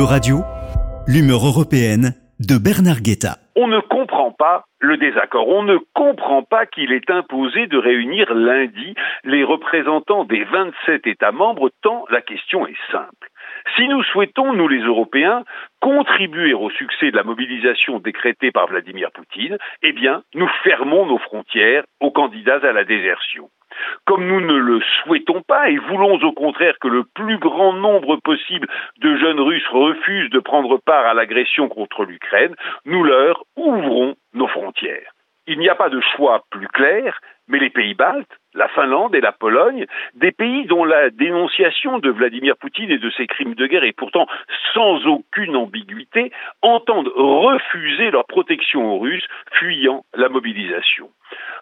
E-Radio, l'humeur européenne de Bernard Guetta. On ne comprend pas le désaccord. On ne comprend pas qu'il est imposé de réunir lundi les représentants des 27 États membres, tant la question est simple. Si nous souhaitons, nous les Européens, contribuer au succès de la mobilisation décrétée par Vladimir Poutine, eh bien, nous fermons nos frontières aux candidats à la désertion. Comme nous ne le souhaitons pas et voulons au contraire que le plus grand nombre possible de jeunes Russes refusent de prendre part à l'agression contre l'Ukraine, nous leur ouvrons nos frontières. Il n'y a pas de choix plus clair, mais les pays baltes, la Finlande et la Pologne, des pays dont la dénonciation de Vladimir Poutine et de ses crimes de guerre est pourtant sans aucune ambiguïté, entendent refuser leur protection aux Russes fuyant la mobilisation.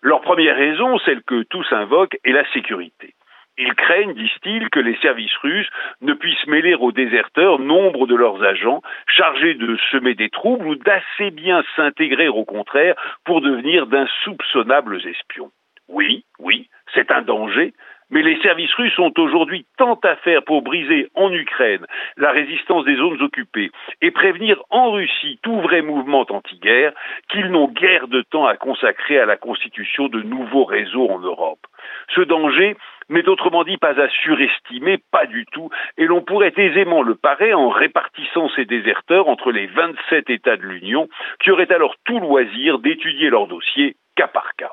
Leur première raison, celle que tous invoquent, est la sécurité. Ils craignent, disent-ils, que les services russes ne puissent mêler aux déserteurs nombre de leurs agents chargés de semer des troubles ou d'assez bien s'intégrer au contraire pour devenir d'insoupçonnables espions. Oui, oui, c'est un danger, mais les services russes ont aujourd'hui tant à faire pour briser en Ukraine la résistance des zones occupées et prévenir en Russie tout vrai mouvement anti-guerre qu'ils n'ont guère de temps à consacrer à la constitution de nouveaux réseaux en Europe. Ce danger n'est autrement dit pas à surestimer, pas du tout, et l'on pourrait aisément le parer en répartissant ces déserteurs entre les 27 États de l'Union, qui auraient alors tout loisir d'étudier leur dossier cas par cas.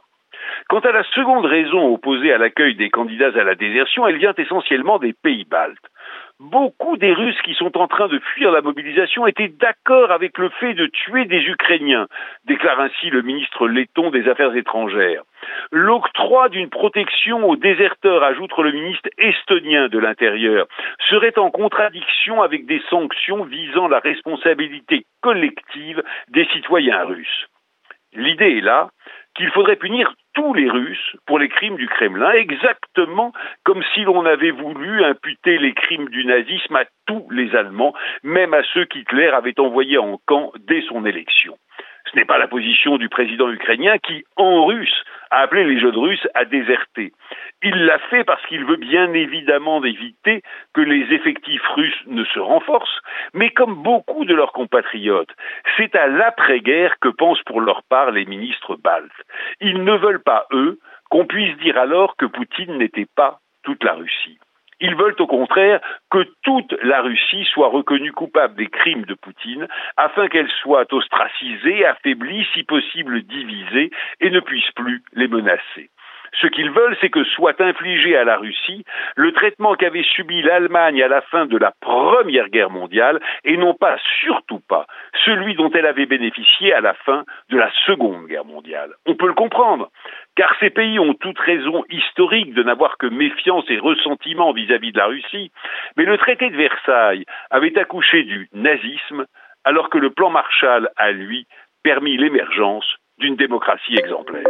Quant à la seconde raison opposée à l'accueil des candidats à la désertion, elle vient essentiellement des pays baltes. Beaucoup des Russes qui sont en train de fuir la mobilisation étaient d'accord avec le fait de tuer des Ukrainiens, déclare ainsi le ministre letton des Affaires étrangères. L'octroi d'une protection aux déserteurs, ajoute le ministre estonien de l'Intérieur, serait en contradiction avec des sanctions visant la responsabilité collective des citoyens russes. L'idée est là qu'il faudrait punir tous les Russes pour les crimes du Kremlin, exactement comme si l'on avait voulu imputer les crimes du nazisme à tous les Allemands, même à ceux qu'Hitler avait envoyés en camp dès son élection. Ce n'est pas la position du président ukrainien qui, en russe, a appelé les jeunes Russes à déserter. Il l'a fait parce qu'il veut bien évidemment éviter que les effectifs russes ne se renforcent, mais comme beaucoup de leurs compatriotes, c'est à l'après-guerre que pensent pour leur part les ministres baltes. Ils ne veulent pas, eux, qu'on puisse dire alors que Poutine n'était pas toute la Russie. Ils veulent au contraire que toute la Russie soit reconnue coupable des crimes de Poutine, afin qu'elle soit ostracisée, affaiblie, si possible divisée, et ne puisse plus les menacer. Ce qu'ils veulent, c'est que soit infligé à la Russie le traitement qu'avait subi l'Allemagne à la fin de la Première Guerre mondiale, et non pas, surtout pas, celui dont elle avait bénéficié à la fin de la Seconde Guerre mondiale. On peut le comprendre, car ces pays ont toute raison historique de n'avoir que méfiance et ressentiment vis-à-vis de la Russie, mais le traité de Versailles avait accouché du nazisme, alors que le plan Marshall a, lui, permis l'émergence d'une démocratie exemplaire.